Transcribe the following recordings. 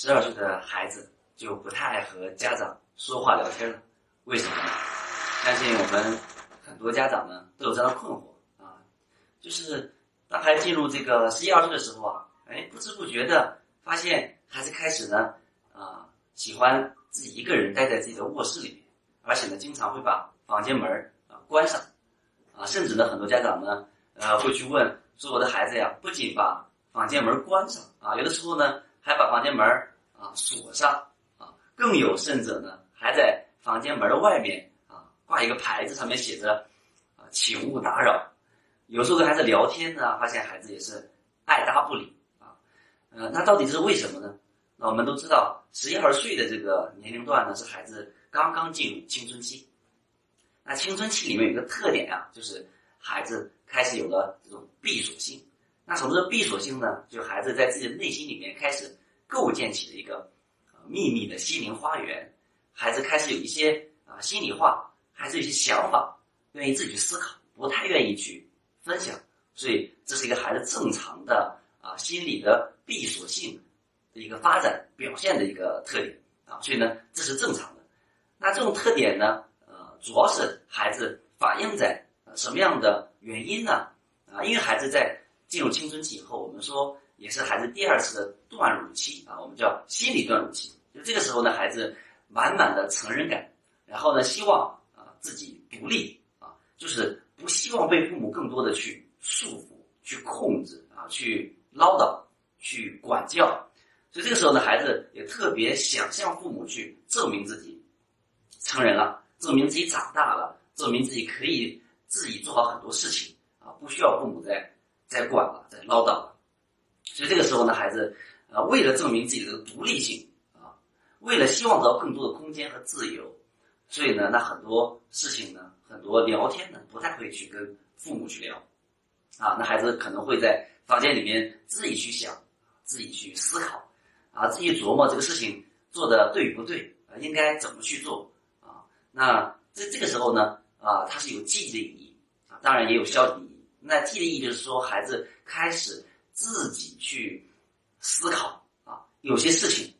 十二岁的孩子就不太爱和家长说话聊天了，为什么呢？相信我们很多家长呢都有这样的困惑啊，就是当孩子进入这个十一二岁的时候啊，哎，不知不觉的发现孩子开始呢啊喜欢自己一个人待在自己的卧室里面，而且呢经常会把房间门啊关上啊，甚至呢很多家长呢呃会去问说我的孩子呀，不仅把房间门关上啊，有的时候呢。还把房间门啊锁上啊，更有甚者呢，还在房间门的外面啊挂一个牌子，上面写着啊，请勿打扰。有时候跟孩子聊天呢，发现孩子也是爱答不理啊。呃，那到底是为什么呢？那我们都知道，十一二岁的这个年龄段呢，是孩子刚刚进入青春期。那青春期里面有个特点啊，就是孩子开始有了这种闭锁性。那什么是闭锁性呢？就孩子在自己的内心里面开始构建起了一个秘密的心灵花园，孩子开始有一些啊心里话，孩子有些想法，愿意自己去思考，不太愿意去分享，所以这是一个孩子正常的啊心理的闭锁性的一个发展表现的一个特点啊，所以呢这是正常的。那这种特点呢，呃，主要是孩子反映在什么样的原因呢？啊，因为孩子在进入青春期以后，我们说也是孩子第二次的断乳期啊，我们叫心理断乳期。就这个时候呢，孩子满满的成人感，然后呢，希望啊自己独立啊，就是不希望被父母更多的去束缚、去控制啊、去唠叨、去管教。所以这个时候呢，孩子也特别想向父母去证明自己成人了，证明自己长大了，证明自己可以自己做好很多事情啊，不需要父母在。在管了，在唠叨了，所以这个时候呢，孩子啊，为了证明自己的独立性啊，为了希望得到更多的空间和自由，所以呢，那很多事情呢，很多聊天呢，不太会去跟父母去聊啊，那孩子可能会在房间里面自己去想，自己去思考啊，自己琢磨这个事情做的对与不对啊，应该怎么去做啊？那在这个时候呢，啊，它是有积极的意义啊，当然也有消极意义。那积极的意义就是说，孩子开始自己去思考啊，有些事情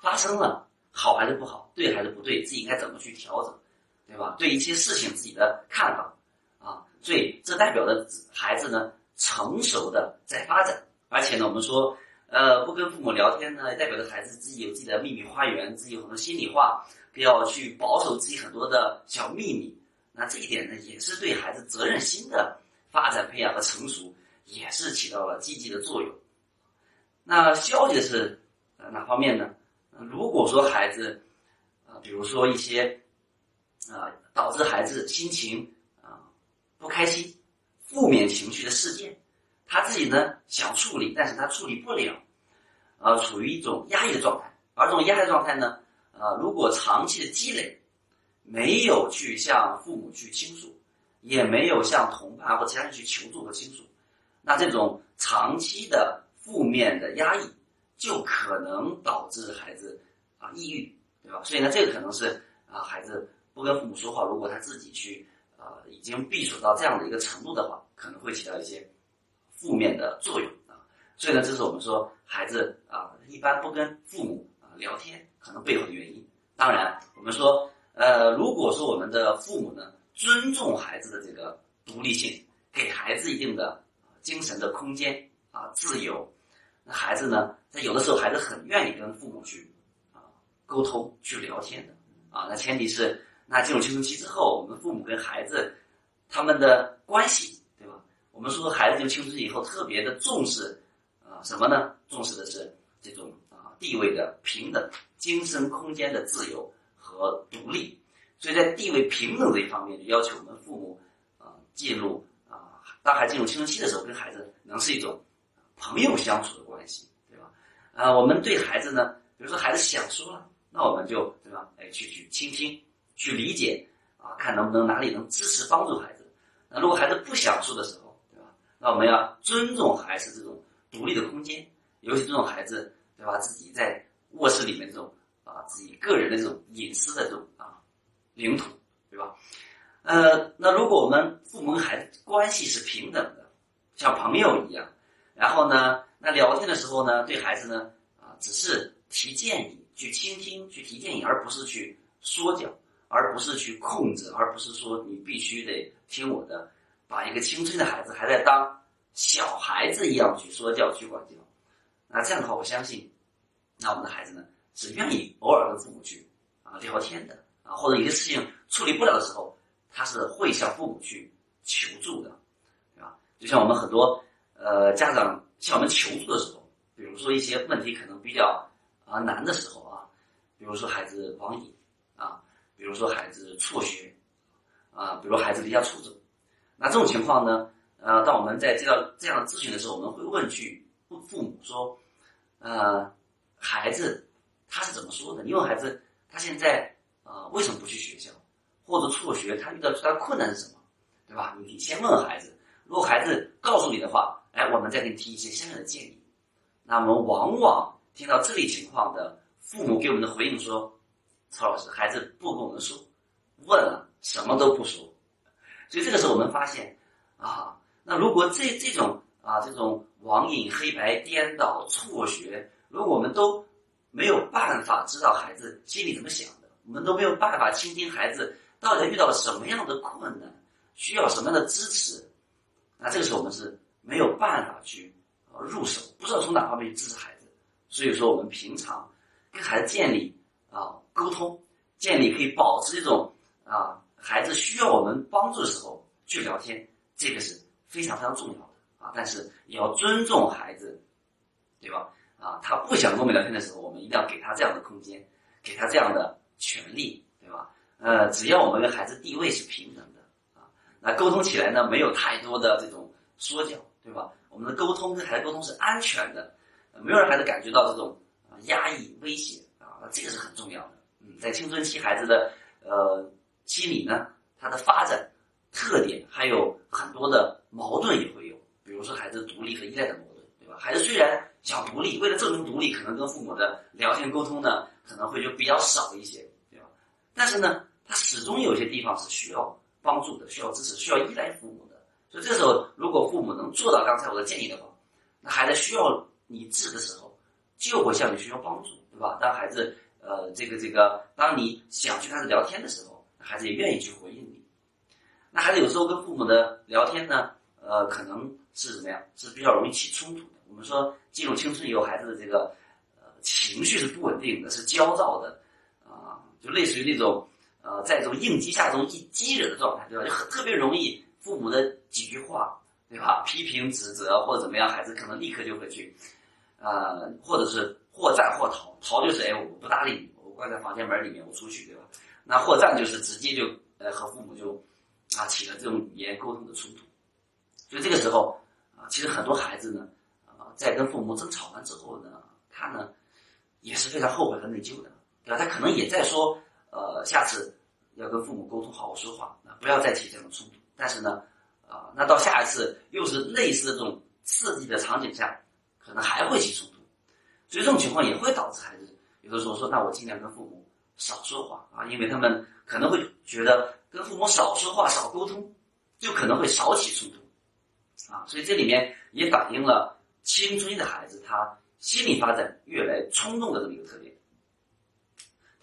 发生了，好还是不好，对还是不对，自己应该怎么去调整，对吧？对一些事情自己的看法啊，所以这代表着孩子呢成熟的在发展，而且呢，我们说，呃，不跟父母聊天呢，代表着孩子自己有自己的秘密花园，自己有很多心里话，要去保守自己很多的小秘密。那这一点呢，也是对孩子责任心的。培养和成熟也是起到了积极的作用。那消极的是哪方面呢？如果说孩子啊，比如说一些啊，导致孩子心情啊不开心、负面情绪的事件，他自己呢想处理，但是他处理不了，啊，处于一种压抑的状态。而这种压抑状态呢，啊，如果长期的积累，没有去向父母去倾诉。也没有向同伴或其他人去求助和倾诉，那这种长期的负面的压抑，就可能导致孩子啊抑郁，对吧？所以呢，这个可能是啊孩子不跟父母说话，如果他自己去啊已经闭锁到这样的一个程度的话，可能会起到一些负面的作用啊。所以呢，这是我们说孩子啊一般不跟父母啊聊天，可能背后的原因。当然，我们说呃，如果说我们的父母呢。尊重孩子的这个独立性，给孩子一定的精神的空间啊自由。那孩子呢，在有的时候孩子很愿意跟父母去啊沟通去聊天的啊。那前提是，那进入青春期之后，我们父母跟孩子他们的关系，对吧？我们说孩子进入青春期以后，特别的重视啊什么呢？重视的是这种啊地位的平等、精神空间的自由和独立。所以在地位平等这一方面，就要求我们父母啊进入啊，当孩子进入青春期的时候，跟孩子能是一种朋友相处的关系，对吧？啊，我们对孩子呢，比如说孩子想说了，那我们就对吧？哎，去去倾听，去理解啊，看能不能哪里能支持帮助孩子。那如果孩子不想说的时候，对吧？那我们要尊重孩子这种独立的空间，尤其这种孩子，对吧？自己在卧室里面这种啊，自己个人的这种隐私的这种啊。领土，对吧？呃，那如果我们父母跟孩子关系是平等的，像朋友一样，然后呢，那聊天的时候呢，对孩子呢，啊，只是提建议，去倾听，去提建议，而不是去说教，而不是去控制，而不是说你必须得听我的，把一个青春的孩子还在当小孩子一样去说教、去管教。那这样的话，我相信，那我们的孩子呢是愿意偶尔跟父母去啊聊天的啊，或者有些事情处理不了的时候，他是会向父母去求助的，对吧？就像我们很多呃家长向我们求助的时候，比如说一些问题可能比较啊难的时候啊，比如说孩子网瘾啊，比如说孩子辍学啊，比如孩子离家出走，那这种情况呢，呃，当我们在接到这样的咨询的时候，我们会问去。父父母说：“呃，孩子他是怎么说的？你问孩子，他现在呃为什么不去学校，或者辍学？他遇到最大困难是什么？对吧？你先问问孩子。如果孩子告诉你的话，哎，我们再给你提一些相应的建议。那我们往往听到这类情况的父母给我们的回应说：曹老师，孩子不跟我们说，问了什么都不说。所以这个时候我们发现啊，那如果这这种。”啊，这种网瘾、黑白颠倒、辍学，如果我们都没有办法知道孩子心里怎么想，我们都没有办法倾听孩子到底遇到了什么样的困难，需要什么样的支持，那这个时候我们是没有办法去入手，不知道从哪方面去支持孩子。所以说，我们平常跟孩子建立啊沟通，建立可以保持这种啊孩子需要我们帮助的时候去聊天，这个是非常非常重要的。啊，但是也要尊重孩子，对吧？啊，他不想跟我们聊天的时候，我们一定要给他这样的空间，给他这样的权利，对吧？呃，只要我们跟孩子地位是平等的，啊，那沟通起来呢，没有太多的这种说教，对吧？我们的沟通跟孩子沟通是安全的，没有让孩子感觉到这种啊压抑、威胁啊，那这个是很重要的。嗯，在青春期孩子的呃心理呢，他的发展特点还有很多的矛盾也会有。比如说孩子独立和依赖的矛盾，对吧？孩子虽然想独立，为了证明独立，可能跟父母的聊天沟通呢，可能会就比较少一些，但是呢，他始终有些地方是需要帮助的，需要支持，需要依赖父母的。所以这时候，如果父母能做到刚才我的建议的话，那孩子需要你治的时候，就会向你需要帮助，对吧？当孩子呃，这个这个，当你想去跟他聊天的时候，孩子也愿意去回应你。那孩子有时候跟父母的聊天呢，呃，可能。是怎么样？是比较容易起冲突的。我们说进入青春以后，孩子的这个呃情绪是不稳定的，是焦躁的，啊，就类似于那种呃在这种应激下这种一激惹的状态，对吧？就很特别容易父母的几句话，对吧？批评指责或者怎么样，孩子可能立刻就会去，呃，或者是或战或逃，逃就是哎我不搭理你，我关在房间门里面，我出去，对吧？那或战就是直接就呃和父母就啊起了这种语言沟通的冲突，所以这个时候啊。其实很多孩子呢，啊，在跟父母争吵完之后呢，他呢也是非常后悔和内疚的，对吧？他可能也在说，呃，下次要跟父母沟通，好好说话，啊，不要再起这种冲突。但是呢，啊，那到下一次又是类似的这种刺激的场景下，可能还会起冲突。所以这种情况也会导致孩子有的时候说，那我尽量跟父母少说话啊，因为他们可能会觉得跟父母少说话、少沟通，就可能会少起冲突。啊，所以这里面也反映了青春期的孩子他心理发展越来冲动的这么一个特点。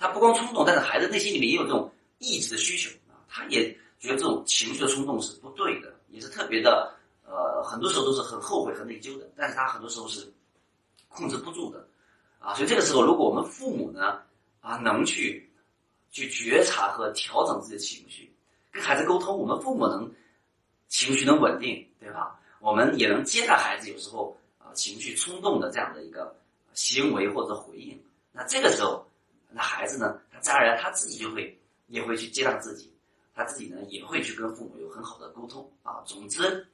他不光冲动，但是孩子内心里面也有这种抑制的需求啊。他也觉得这种情绪的冲动是不对的，也是特别的呃，很多时候都是很后悔和内疚的。但是他很多时候是控制不住的啊。所以这个时候，如果我们父母呢啊能去去觉察和调整自己的情绪，跟孩子沟通，我们父母能。情绪能稳定，对吧？我们也能接纳孩子有时候啊情绪冲动的这样的一个行为或者回应。那这个时候，那孩子呢，他自然而然他自己就会也会去接纳自己，他自己呢也会去跟父母有很好的沟通啊。总之，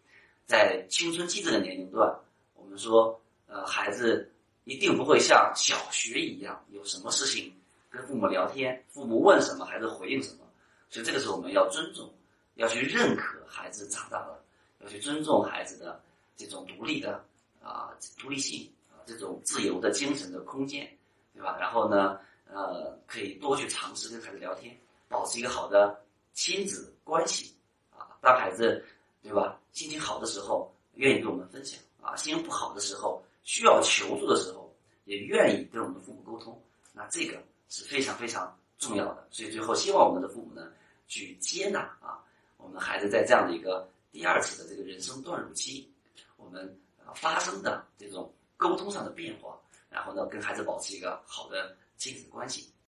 在青春期这个年龄段，我们说呃孩子一定不会像小学一样有什么事情跟父母聊天，父母问什么孩子回应什么。所以这个时候我们要尊重。要去认可孩子长大了，要去尊重孩子的这种独立的啊独立性啊这种自由的精神的空间，对吧？然后呢，呃，可以多去尝试跟孩子聊天，保持一个好的亲子关系啊。当孩子对吧心情好的时候，愿意跟我们分享啊；心情不好的时候，需要求助的时候，也愿意跟我们的父母沟通，那这个是非常非常重要的。所以最后希望我们的父母呢，去接纳啊，我们孩子在这样的一个第二次的这个人生断乳期，我们发生的这种沟通上的变化，然后呢，跟孩子保持一个好的亲子关系。